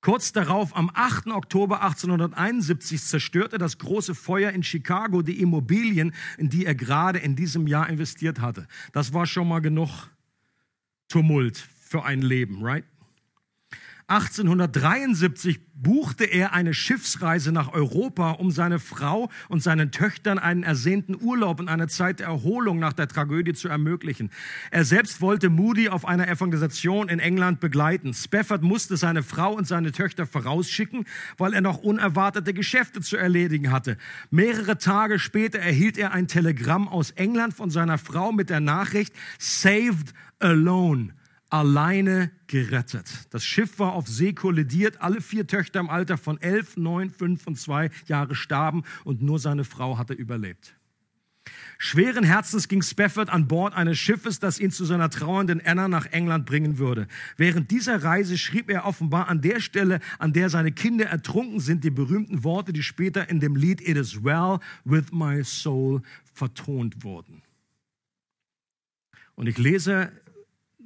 Kurz darauf, am 8. Oktober 1871, zerstörte das große Feuer in Chicago die Immobilien, in die er gerade in diesem Jahr investiert hatte. Das war schon mal genug Tumult für ein Leben, right? 1873 buchte er eine Schiffsreise nach Europa, um seine Frau und seinen Töchtern einen ersehnten Urlaub und eine Zeit der Erholung nach der Tragödie zu ermöglichen. Er selbst wollte Moody auf einer Evangelisation in England begleiten. Spafford musste seine Frau und seine Töchter vorausschicken, weil er noch unerwartete Geschäfte zu erledigen hatte. Mehrere Tage später erhielt er ein Telegramm aus England von seiner Frau mit der Nachricht Saved Alone alleine gerettet. Das Schiff war auf See kollidiert. Alle vier Töchter im Alter von elf, neun, fünf und zwei Jahre starben und nur seine Frau hatte überlebt. Schweren Herzens ging Spafford an Bord eines Schiffes, das ihn zu seiner trauernden Anna nach England bringen würde. Während dieser Reise schrieb er offenbar an der Stelle, an der seine Kinder ertrunken sind, die berühmten Worte, die später in dem Lied It is well with my soul vertont wurden. Und ich lese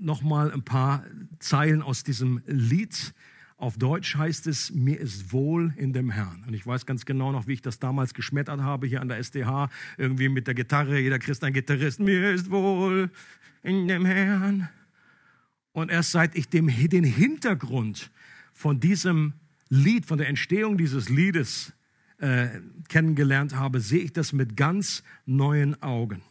noch mal ein paar Zeilen aus diesem Lied auf Deutsch heißt es, mir ist wohl in dem Herrn. Und ich weiß ganz genau noch, wie ich das damals geschmettert habe hier an der SDH, irgendwie mit der Gitarre, jeder Christ ein Gitarrist, mir ist wohl in dem Herrn. Und erst seit ich dem, den Hintergrund von diesem Lied, von der Entstehung dieses Liedes äh, kennengelernt habe, sehe ich das mit ganz neuen Augen.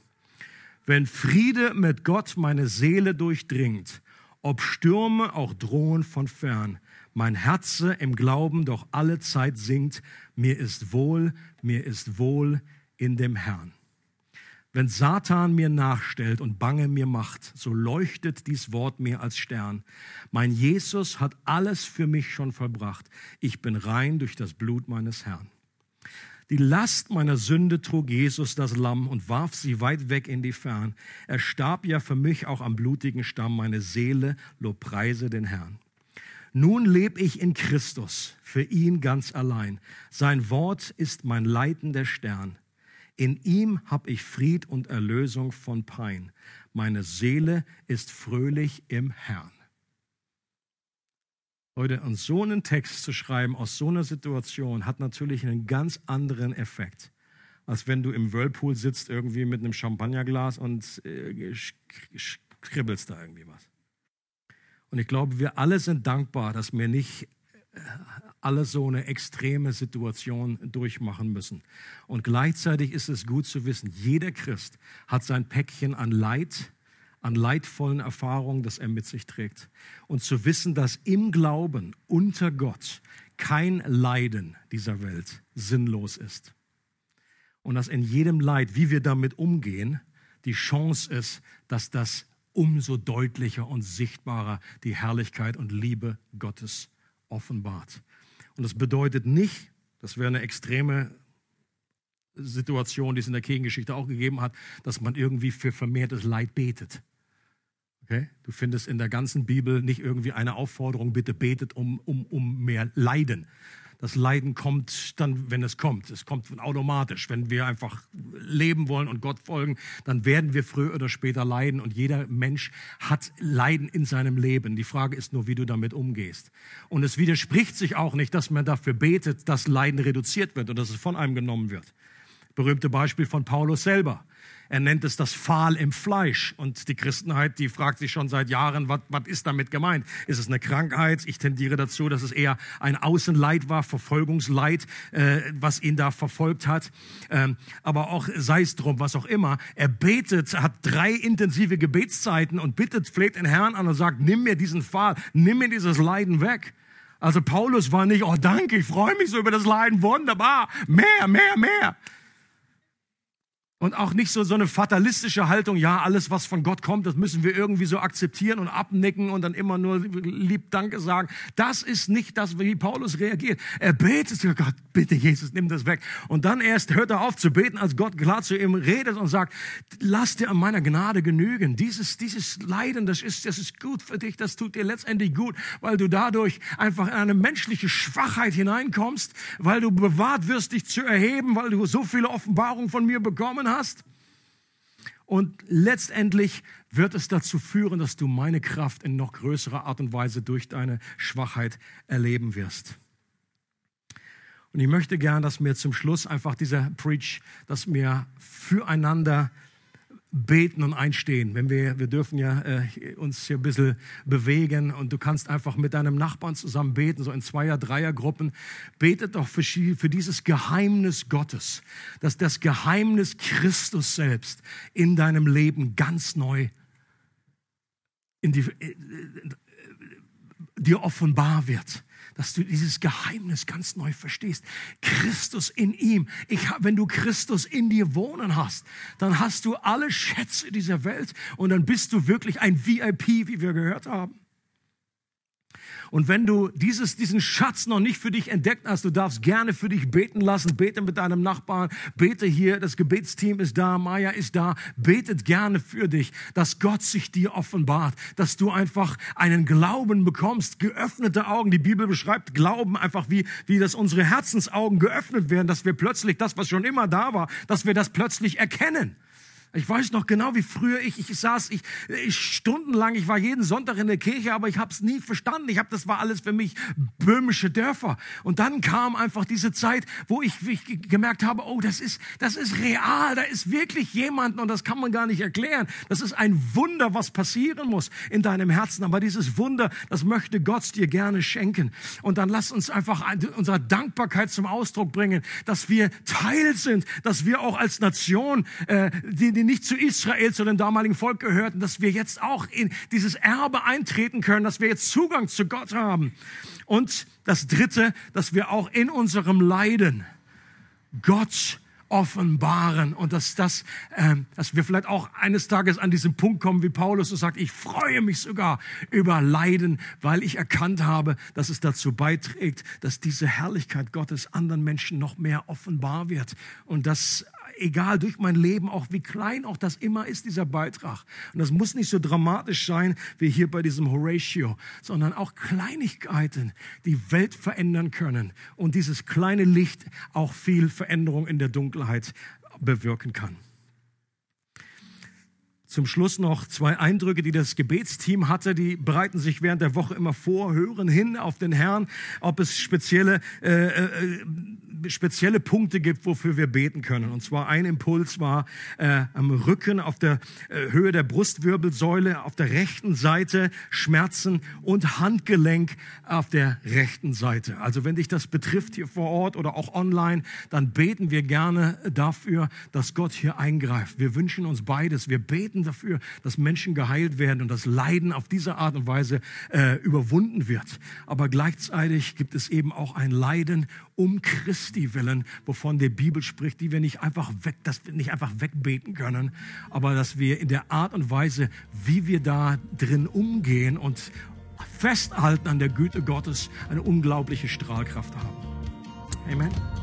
Wenn Friede mit Gott meine Seele durchdringt, ob Stürme auch drohen von fern, mein Herze im Glauben doch alle Zeit singt, mir ist wohl, mir ist wohl in dem Herrn. Wenn Satan mir nachstellt und Bange mir macht, so leuchtet dies Wort mir als Stern. Mein Jesus hat alles für mich schon vollbracht. Ich bin rein durch das Blut meines Herrn. Die Last meiner Sünde trug Jesus das Lamm und warf sie weit weg in die Fern. Er starb ja für mich auch am blutigen Stamm. Meine Seele lobpreise den Herrn. Nun lebe ich in Christus, für ihn ganz allein. Sein Wort ist mein leitender Stern. In ihm habe ich Fried und Erlösung von Pein. Meine Seele ist fröhlich im Herrn. Leute, und so einen Text zu schreiben aus so einer Situation hat natürlich einen ganz anderen Effekt, als wenn du im Whirlpool sitzt irgendwie mit einem Champagnerglas und äh, kribbelst da irgendwie was. Und ich glaube, wir alle sind dankbar, dass wir nicht äh, alle so eine extreme Situation durchmachen müssen. Und gleichzeitig ist es gut zu wissen, jeder Christ hat sein Päckchen an Leid, an leidvollen Erfahrungen, das er mit sich trägt. Und zu wissen, dass im Glauben unter Gott kein Leiden dieser Welt sinnlos ist. Und dass in jedem Leid, wie wir damit umgehen, die Chance ist, dass das umso deutlicher und sichtbarer die Herrlichkeit und Liebe Gottes offenbart. Und das bedeutet nicht, das wäre eine extreme Situation, die es in der Kirchengeschichte auch gegeben hat, dass man irgendwie für vermehrtes Leid betet. Okay? Du findest in der ganzen Bibel nicht irgendwie eine Aufforderung, bitte betet um, um, um mehr Leiden, das Leiden kommt dann, wenn es kommt. Es kommt automatisch. Wenn wir einfach leben wollen und Gott folgen, dann werden wir früher oder später leiden. Und jeder Mensch hat Leiden in seinem Leben. Die Frage ist nur, wie du damit umgehst. Und es widerspricht sich auch nicht, dass man dafür betet, dass Leiden reduziert wird und dass es von einem genommen wird. Berühmte Beispiel von Paulus selber. Er nennt es das Pfahl im Fleisch. Und die Christenheit, die fragt sich schon seit Jahren, was, ist damit gemeint? Ist es eine Krankheit? Ich tendiere dazu, dass es eher ein Außenleid war, Verfolgungsleid, äh, was ihn da verfolgt hat. Ähm, aber auch sei es drum, was auch immer. Er betet, hat drei intensive Gebetszeiten und bittet, fleht den Herrn an und sagt, nimm mir diesen Pfahl, nimm mir dieses Leiden weg. Also Paulus war nicht, oh danke, ich freue mich so über das Leiden, wunderbar, mehr, mehr, mehr. Und auch nicht so, so eine fatalistische Haltung, ja, alles, was von Gott kommt, das müssen wir irgendwie so akzeptieren und abnicken und dann immer nur lieb Danke sagen. Das ist nicht das, wie Paulus reagiert. Er betet zu Gott, bitte Jesus, nimm das weg. Und dann erst hört er auf zu beten, als Gott klar zu ihm redet und sagt, lass dir an meiner Gnade genügen. Dieses, dieses Leiden, das ist, das ist gut für dich, das tut dir letztendlich gut, weil du dadurch einfach in eine menschliche Schwachheit hineinkommst, weil du bewahrt wirst, dich zu erheben, weil du so viele Offenbarungen von mir bekommen hast hast. Und letztendlich wird es dazu führen, dass du meine Kraft in noch größerer Art und Weise durch deine Schwachheit erleben wirst. Und ich möchte gern, dass mir zum Schluss einfach dieser Preach, dass wir füreinander beten und einstehen. Wenn wir, wir dürfen ja äh, uns hier ein bisschen bewegen und du kannst einfach mit deinem Nachbarn zusammen beten, so in Zweier-, Dreier-Gruppen. Betet doch für, für dieses Geheimnis Gottes, dass das Geheimnis Christus selbst in deinem Leben ganz neu in die, äh, dir offenbar wird dass du dieses Geheimnis ganz neu verstehst. Christus in ihm. Ich, wenn du Christus in dir wohnen hast, dann hast du alle Schätze dieser Welt und dann bist du wirklich ein VIP, wie wir gehört haben. Und wenn du dieses, diesen Schatz noch nicht für dich entdeckt hast, du darfst gerne für dich beten lassen. Bete mit deinem Nachbarn, bete hier, das Gebetsteam ist da, Maya ist da. Betet gerne für dich, dass Gott sich dir offenbart, dass du einfach einen Glauben bekommst, geöffnete Augen. Die Bibel beschreibt Glauben einfach wie, wie dass unsere Herzensaugen geöffnet werden, dass wir plötzlich das, was schon immer da war, dass wir das plötzlich erkennen. Ich weiß noch genau, wie früher ich, ich saß, ich, ich stundenlang, ich war jeden Sonntag in der Kirche, aber ich habe es nie verstanden. Ich habe, das war alles für mich böhmische Dörfer. Und dann kam einfach diese Zeit, wo ich, ich gemerkt habe, oh, das ist, das ist real, da ist wirklich jemand und das kann man gar nicht erklären. Das ist ein Wunder, was passieren muss in deinem Herzen. Aber dieses Wunder, das möchte Gott dir gerne schenken. Und dann lass uns einfach unsere Dankbarkeit zum Ausdruck bringen, dass wir Teil sind, dass wir auch als Nation, äh, die, die die nicht zu Israel, zu dem damaligen Volk gehörten, dass wir jetzt auch in dieses Erbe eintreten können, dass wir jetzt Zugang zu Gott haben. Und das Dritte, dass wir auch in unserem Leiden Gott offenbaren und dass, das, äh, dass wir vielleicht auch eines Tages an diesen Punkt kommen, wie Paulus so sagt, ich freue mich sogar über Leiden, weil ich erkannt habe, dass es dazu beiträgt, dass diese Herrlichkeit Gottes anderen Menschen noch mehr offenbar wird und dass egal durch mein Leben, auch wie klein auch das immer ist, dieser Beitrag. Und das muss nicht so dramatisch sein wie hier bei diesem Horatio, sondern auch Kleinigkeiten, die Welt verändern können und dieses kleine Licht auch viel Veränderung in der Dunkelheit bewirken kann. Zum Schluss noch zwei Eindrücke, die das Gebetsteam hatte. Die bereiten sich während der Woche immer vor, hören hin auf den Herrn, ob es spezielle äh, äh, spezielle Punkte gibt, wofür wir beten können. Und zwar ein Impuls war äh, am Rücken auf der äh, Höhe der Brustwirbelsäule auf der rechten Seite Schmerzen und Handgelenk auf der rechten Seite. Also wenn dich das betrifft hier vor Ort oder auch online, dann beten wir gerne dafür, dass Gott hier eingreift. Wir wünschen uns beides. Wir beten dafür, dass Menschen geheilt werden und das Leiden auf diese Art und Weise äh, überwunden wird. Aber gleichzeitig gibt es eben auch ein Leiden um Christi willen, wovon die Bibel spricht, die wir nicht einfach weg, dass wir nicht einfach wegbeten können, aber dass wir in der Art und Weise, wie wir da drin umgehen und festhalten an der Güte Gottes, eine unglaubliche Strahlkraft haben. Amen.